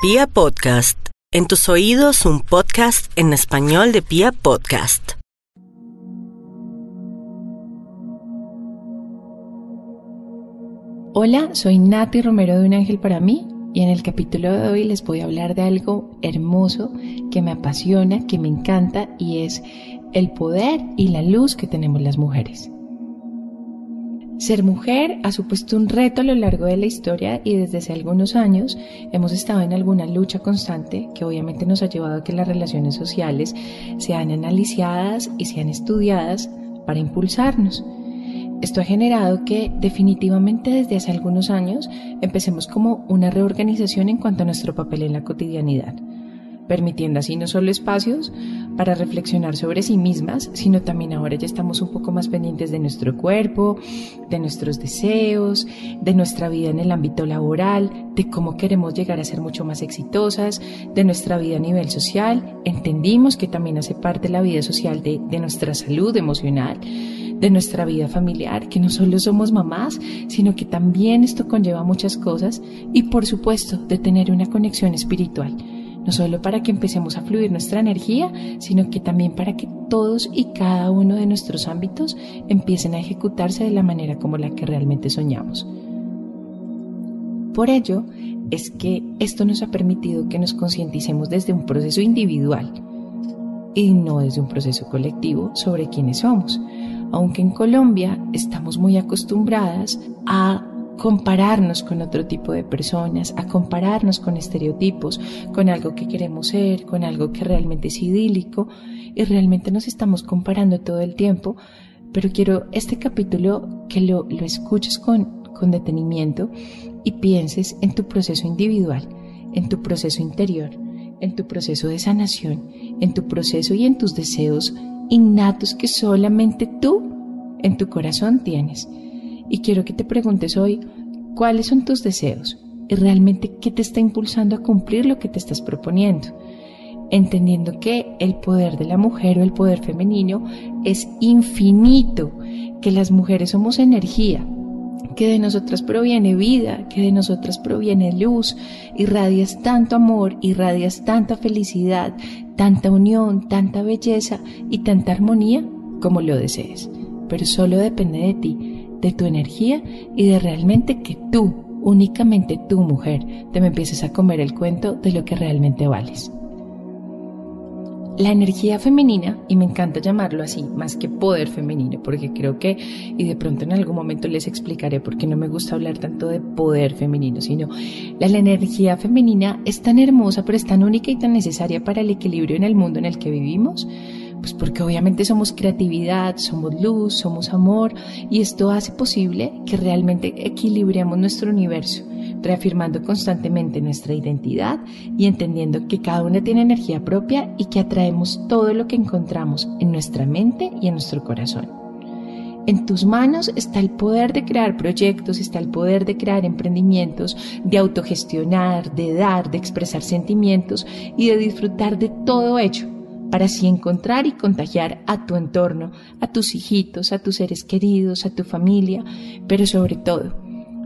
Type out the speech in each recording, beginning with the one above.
Pia Podcast, en tus oídos un podcast en español de Pia Podcast. Hola, soy Nati Romero de Un Ángel para mí y en el capítulo de hoy les voy a hablar de algo hermoso que me apasiona, que me encanta y es el poder y la luz que tenemos las mujeres. Ser mujer ha supuesto un reto a lo largo de la historia y desde hace algunos años hemos estado en alguna lucha constante que obviamente nos ha llevado a que las relaciones sociales sean analizadas y sean estudiadas para impulsarnos. Esto ha generado que definitivamente desde hace algunos años empecemos como una reorganización en cuanto a nuestro papel en la cotidianidad permitiendo así no solo espacios para reflexionar sobre sí mismas, sino también ahora ya estamos un poco más pendientes de nuestro cuerpo, de nuestros deseos, de nuestra vida en el ámbito laboral, de cómo queremos llegar a ser mucho más exitosas, de nuestra vida a nivel social. Entendimos que también hace parte la vida social de, de nuestra salud emocional de nuestra vida familiar, que no solo somos mamás, sino que también esto conlleva muchas cosas y por supuesto de tener una conexión espiritual no solo para que empecemos a fluir nuestra energía, sino que también para que todos y cada uno de nuestros ámbitos empiecen a ejecutarse de la manera como la que realmente soñamos. Por ello, es que esto nos ha permitido que nos concienticemos desde un proceso individual y no desde un proceso colectivo sobre quiénes somos. Aunque en Colombia estamos muy acostumbradas a compararnos con otro tipo de personas, a compararnos con estereotipos, con algo que queremos ser, con algo que realmente es idílico y realmente nos estamos comparando todo el tiempo, pero quiero este capítulo que lo, lo escuches con, con detenimiento y pienses en tu proceso individual, en tu proceso interior, en tu proceso de sanación, en tu proceso y en tus deseos innatos que solamente tú en tu corazón tienes y quiero que te preguntes hoy cuáles son tus deseos y realmente qué te está impulsando a cumplir lo que te estás proponiendo. Entendiendo que el poder de la mujer o el poder femenino es infinito, que las mujeres somos energía, que de nosotras proviene vida, que de nosotras proviene luz, irradias tanto amor, irradias tanta felicidad, tanta unión, tanta belleza y tanta armonía como lo desees. Pero solo depende de ti de tu energía y de realmente que tú, únicamente tú mujer, te me empieces a comer el cuento de lo que realmente vales. La energía femenina, y me encanta llamarlo así, más que poder femenino, porque creo que, y de pronto en algún momento les explicaré por qué no me gusta hablar tanto de poder femenino, sino la, la energía femenina es tan hermosa, pero es tan única y tan necesaria para el equilibrio en el mundo en el que vivimos, pues porque obviamente somos creatividad, somos luz, somos amor y esto hace posible que realmente equilibremos nuestro universo, reafirmando constantemente nuestra identidad y entendiendo que cada una tiene energía propia y que atraemos todo lo que encontramos en nuestra mente y en nuestro corazón. En tus manos está el poder de crear proyectos, está el poder de crear emprendimientos, de autogestionar, de dar, de expresar sentimientos y de disfrutar de todo hecho para así encontrar y contagiar a tu entorno, a tus hijitos, a tus seres queridos, a tu familia, pero sobre todo,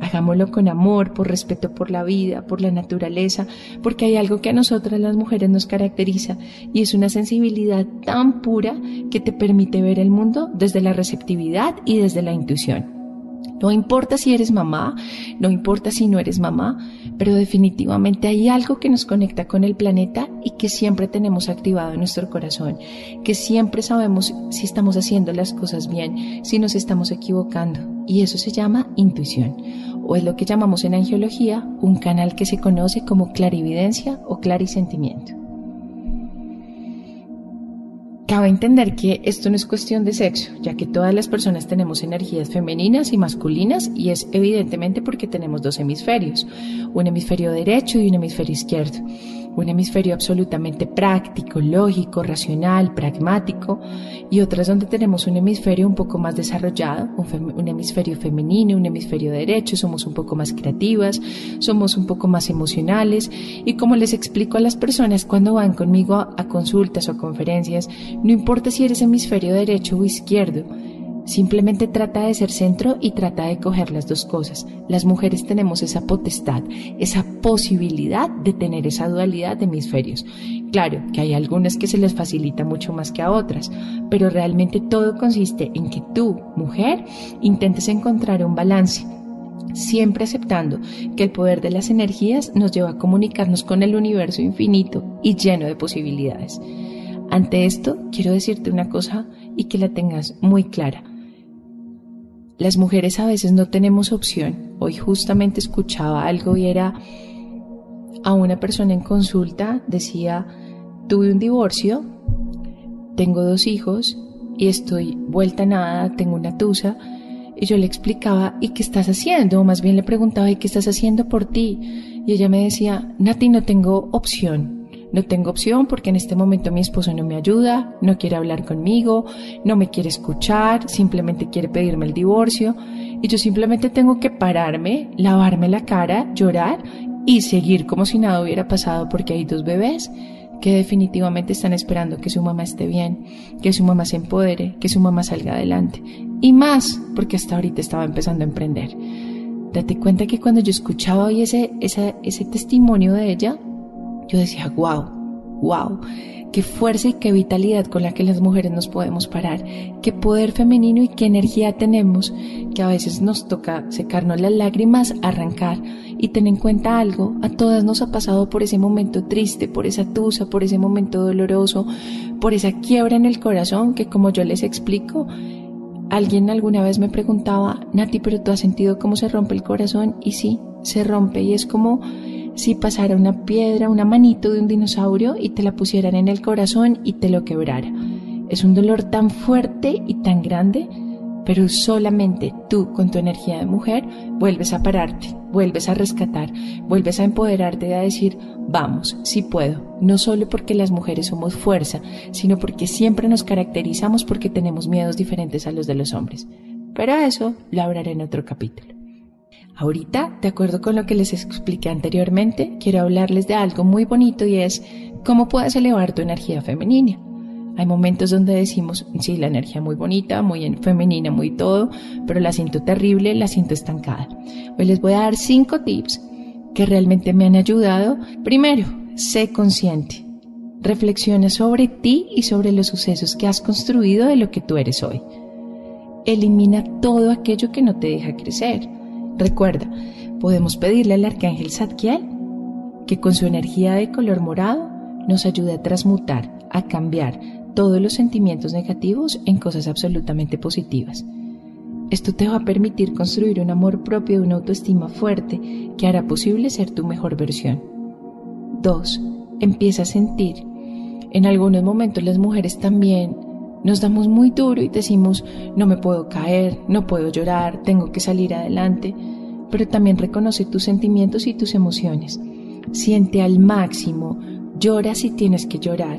hagámoslo con amor, por respeto por la vida, por la naturaleza, porque hay algo que a nosotras las mujeres nos caracteriza y es una sensibilidad tan pura que te permite ver el mundo desde la receptividad y desde la intuición. No importa si eres mamá, no importa si no eres mamá, pero definitivamente hay algo que nos conecta con el planeta y que siempre tenemos activado en nuestro corazón, que siempre sabemos si estamos haciendo las cosas bien, si nos estamos equivocando. Y eso se llama intuición, o es lo que llamamos en angiología un canal que se conoce como clarividencia o clarisentimiento. Cabe entender que esto no es cuestión de sexo, ya que todas las personas tenemos energías femeninas y masculinas y es evidentemente porque tenemos dos hemisferios, un hemisferio derecho y un hemisferio izquierdo un hemisferio absolutamente práctico, lógico, racional, pragmático, y otras donde tenemos un hemisferio un poco más desarrollado, un, hemisferio femenino, un hemisferio derecho, somos un poco más creativas, somos un poco más emocionales, y como les explico a las personas cuando van conmigo a, a consultas o conferencias, no importa si eres hemisferio derecho o izquierdo, Simplemente trata de ser centro y trata de coger las dos cosas. Las mujeres tenemos esa potestad, esa posibilidad de tener esa dualidad de hemisferios. Claro que hay algunas que se les facilita mucho más que a otras, pero realmente todo consiste en que tú, mujer, intentes encontrar un balance siempre aceptando que el poder de las energías nos lleva a comunicarnos con el universo infinito y lleno de posibilidades. Ante esto, quiero decirte una cosa y que la tengas muy clara. Las mujeres a veces no tenemos opción. Hoy justamente escuchaba algo y era a una persona en consulta, decía, tuve un divorcio, tengo dos hijos y estoy vuelta a nada, tengo una tusa. Y yo le explicaba, ¿y qué estás haciendo? O más bien le preguntaba, ¿y qué estás haciendo por ti? Y ella me decía, Nati, no tengo opción. No tengo opción porque en este momento mi esposo no me ayuda, no quiere hablar conmigo, no me quiere escuchar, simplemente quiere pedirme el divorcio y yo simplemente tengo que pararme, lavarme la cara, llorar y seguir como si nada hubiera pasado porque hay dos bebés que definitivamente están esperando que su mamá esté bien, que su mamá se empodere, que su mamá salga adelante. Y más porque hasta ahorita estaba empezando a emprender. Date cuenta que cuando yo escuchaba hoy ese, ese, ese testimonio de ella, yo decía, wow, wow, qué fuerza y qué vitalidad con la que las mujeres nos podemos parar, qué poder femenino y qué energía tenemos, que a veces nos toca secarnos las lágrimas, arrancar y tener en cuenta algo, a todas nos ha pasado por ese momento triste, por esa tusa, por ese momento doloroso, por esa quiebra en el corazón que como yo les explico, alguien alguna vez me preguntaba, Nati, pero tú has sentido cómo se rompe el corazón y sí, se rompe y es como si pasara una piedra, una manito de un dinosaurio y te la pusieran en el corazón y te lo quebrara. Es un dolor tan fuerte y tan grande, pero solamente tú con tu energía de mujer vuelves a pararte, vuelves a rescatar, vuelves a empoderarte y a decir, vamos, sí puedo, no solo porque las mujeres somos fuerza, sino porque siempre nos caracterizamos porque tenemos miedos diferentes a los de los hombres. Pero eso lo hablaré en otro capítulo. Ahorita, de acuerdo con lo que les expliqué anteriormente, quiero hablarles de algo muy bonito y es cómo puedes elevar tu energía femenina. Hay momentos donde decimos, sí, la energía muy bonita, muy femenina, muy todo, pero la siento terrible, la siento estancada. Hoy les voy a dar cinco tips que realmente me han ayudado. Primero, sé consciente. Reflexiona sobre ti y sobre los sucesos que has construido de lo que tú eres hoy. Elimina todo aquello que no te deja crecer Recuerda, podemos pedirle al arcángel Zadkiel que con su energía de color morado nos ayude a transmutar, a cambiar todos los sentimientos negativos en cosas absolutamente positivas. Esto te va a permitir construir un amor propio y una autoestima fuerte que hará posible ser tu mejor versión. 2. Empieza a sentir. En algunos momentos las mujeres también nos damos muy duro y decimos, no me puedo caer, no puedo llorar, tengo que salir adelante, pero también reconoce tus sentimientos y tus emociones. Siente al máximo, llora si tienes que llorar.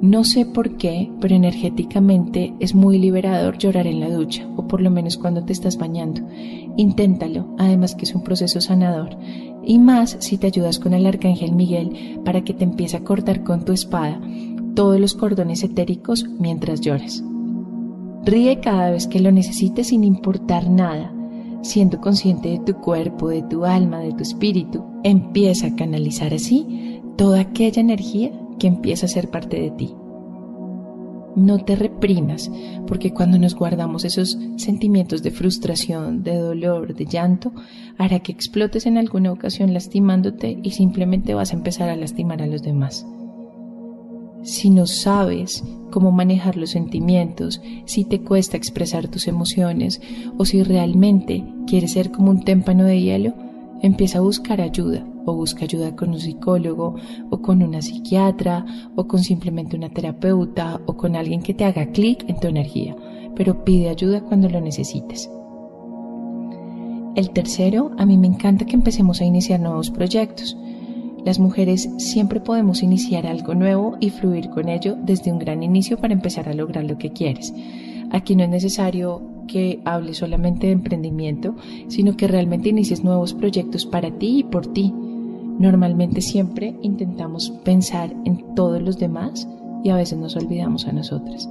No sé por qué, pero energéticamente es muy liberador llorar en la ducha, o por lo menos cuando te estás bañando. Inténtalo, además que es un proceso sanador. Y más si te ayudas con el arcángel Miguel para que te empiece a cortar con tu espada todos los cordones etéricos mientras lloras. Ríe cada vez que lo necesites sin importar nada. Siendo consciente de tu cuerpo, de tu alma, de tu espíritu, empieza a canalizar así toda aquella energía que empieza a ser parte de ti. No te reprimas, porque cuando nos guardamos esos sentimientos de frustración, de dolor, de llanto, hará que explotes en alguna ocasión lastimándote y simplemente vas a empezar a lastimar a los demás si no sabes cómo manejar los sentimientos, si te cuesta expresar tus emociones o si realmente quieres ser como un témpano de hielo, empieza a buscar ayuda o busca ayuda con un psicólogo o con una psiquiatra o con simplemente una terapeuta o con alguien que te haga clic en tu energía, pero pide ayuda cuando lo necesites. El tercero, a mí me encanta que empecemos a iniciar nuevos proyectos. Las mujeres siempre podemos iniciar algo nuevo y fluir con ello desde un gran inicio para empezar a lograr lo que quieres. Aquí no es necesario que hables solamente de emprendimiento, sino que realmente inicies nuevos proyectos para ti y por ti. Normalmente siempre intentamos pensar en todos los demás y a veces nos olvidamos a nosotras.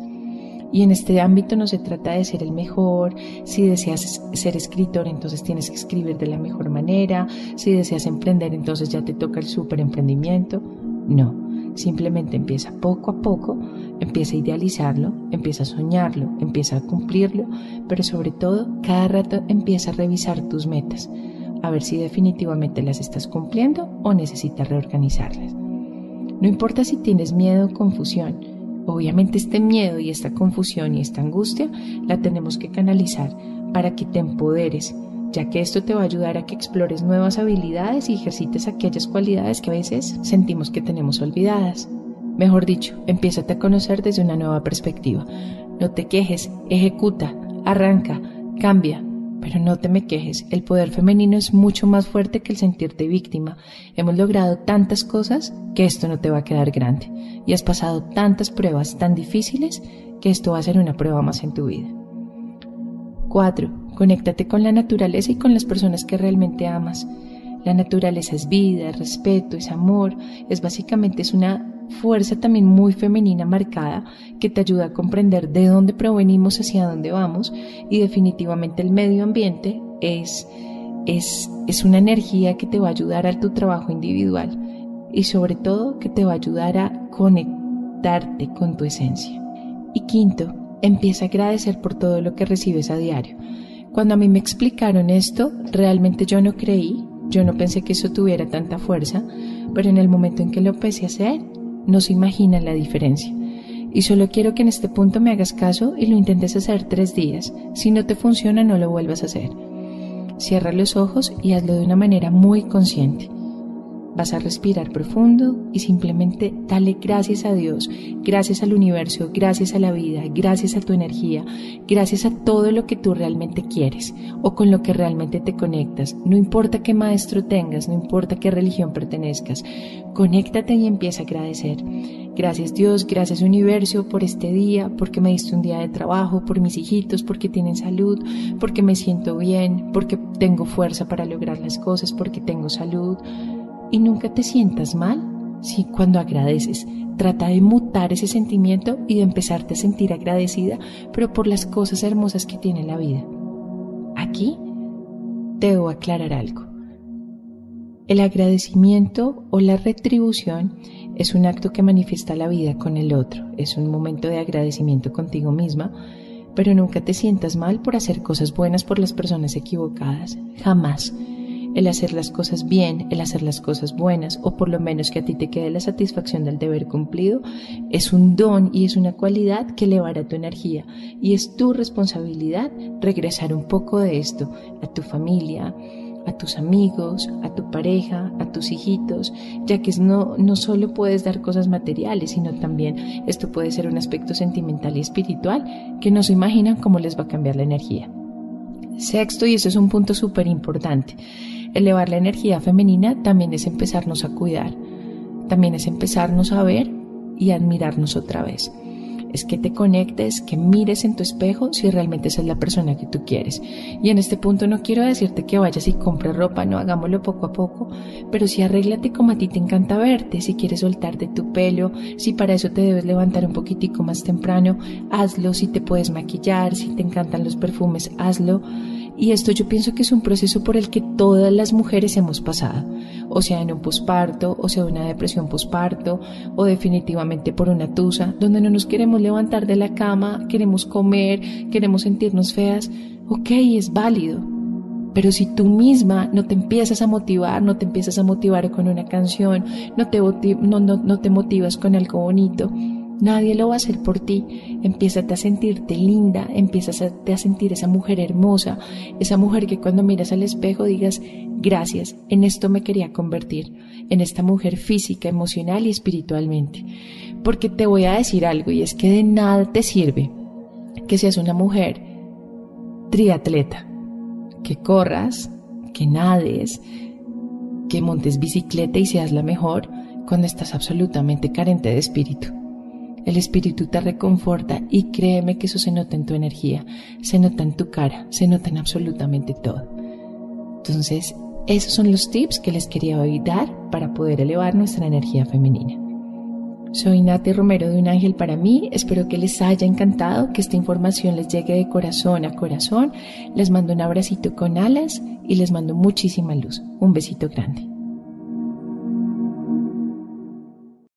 Y en este ámbito no se trata de ser el mejor, si deseas ser escritor entonces tienes que escribir de la mejor manera, si deseas emprender entonces ya te toca el super emprendimiento. No, simplemente empieza poco a poco, empieza a idealizarlo, empieza a soñarlo, empieza a cumplirlo, pero sobre todo cada rato empieza a revisar tus metas, a ver si definitivamente las estás cumpliendo o necesitas reorganizarlas. No importa si tienes miedo o confusión, Obviamente este miedo y esta confusión y esta angustia la tenemos que canalizar para que te empoderes, ya que esto te va a ayudar a que explores nuevas habilidades y ejercites aquellas cualidades que a veces sentimos que tenemos olvidadas. Mejor dicho, empiézate a conocer desde una nueva perspectiva. No te quejes, ejecuta, arranca, cambia, pero no te me quejes, el poder femenino es mucho más fuerte que el sentirte víctima. Hemos logrado tantas cosas que esto no te va a quedar grande. Y has pasado tantas pruebas tan difíciles que esto va a ser una prueba más en tu vida. 4. Conéctate con la naturaleza y con las personas que realmente amas. La naturaleza es vida, es respeto, es amor, es básicamente es una fuerza también muy femenina marcada que te ayuda a comprender de dónde provenimos, hacia dónde vamos y definitivamente el medio ambiente es, es, es una energía que te va a ayudar a tu trabajo individual y sobre todo que te va a ayudar a conectarte con tu esencia. Y quinto, empieza a agradecer por todo lo que recibes a diario. Cuando a mí me explicaron esto, realmente yo no creí, yo no pensé que eso tuviera tanta fuerza, pero en el momento en que lo empecé a hacer, no se imagina la diferencia. Y solo quiero que en este punto me hagas caso y lo intentes hacer tres días. Si no te funciona, no lo vuelvas a hacer. Cierra los ojos y hazlo de una manera muy consciente. Vas a respirar profundo y simplemente dale gracias a Dios, gracias al universo, gracias a la vida, gracias a tu energía, gracias a todo lo que tú realmente quieres o con lo que realmente te conectas. No importa qué maestro tengas, no importa qué religión pertenezcas, conéctate y empieza a agradecer. Gracias Dios, gracias universo por este día, porque me diste un día de trabajo, por mis hijitos, porque tienen salud, porque me siento bien, porque tengo fuerza para lograr las cosas, porque tengo salud y nunca te sientas mal si cuando agradeces. Trata de mutar ese sentimiento y de empezarte a sentir agradecida, pero por las cosas hermosas que tiene la vida. Aquí debo aclarar algo. El agradecimiento o la retribución es un acto que manifiesta la vida con el otro, es un momento de agradecimiento contigo misma, pero nunca te sientas mal por hacer cosas buenas por las personas equivocadas, jamás el hacer las cosas bien, el hacer las cosas buenas, o por lo menos que a ti te quede la satisfacción del deber cumplido, es un don y es una cualidad que elevará tu energía. Y es tu responsabilidad regresar un poco de esto a tu familia, a tus amigos, a tu pareja, a tus hijitos, ya que no, no solo puedes dar cosas materiales, sino también esto puede ser un aspecto sentimental y espiritual que no se imaginan cómo les va a cambiar la energía. Sexto, y eso es un punto súper importante, Elevar la energía femenina también es empezarnos a cuidar, también es empezarnos a ver y admirarnos otra vez. Es que te conectes, que mires en tu espejo si realmente esa es la persona que tú quieres. Y en este punto no quiero decirte que vayas y compres ropa, no hagámoslo poco a poco, pero sí arréglate como a ti te encanta verte, si quieres soltarte tu pelo, si para eso te debes levantar un poquitico más temprano, hazlo, si te puedes maquillar, si te encantan los perfumes, hazlo y esto yo pienso que es un proceso por el que todas las mujeres hemos pasado, o sea en un posparto, o sea una depresión posparto, o definitivamente por una tusa, donde no nos queremos levantar de la cama, queremos comer, queremos sentirnos feas. Ok, es válido. Pero si tú misma no te empiezas a motivar, no te empiezas a motivar con una canción, no te, no, no te motivas con algo bonito, Nadie lo va a hacer por ti. Empiezas a sentirte linda, empiezas a, a sentir esa mujer hermosa, esa mujer que cuando miras al espejo digas, gracias, en esto me quería convertir, en esta mujer física, emocional y espiritualmente. Porque te voy a decir algo y es que de nada te sirve que seas una mujer triatleta, que corras, que nades, que montes bicicleta y seas la mejor cuando estás absolutamente carente de espíritu. El espíritu te reconforta y créeme que eso se nota en tu energía, se nota en tu cara, se nota en absolutamente todo. Entonces, esos son los tips que les quería hoy dar para poder elevar nuestra energía femenina. Soy Nati Romero de Un Ángel para mí. Espero que les haya encantado, que esta información les llegue de corazón a corazón. Les mando un abracito con alas y les mando muchísima luz. Un besito grande.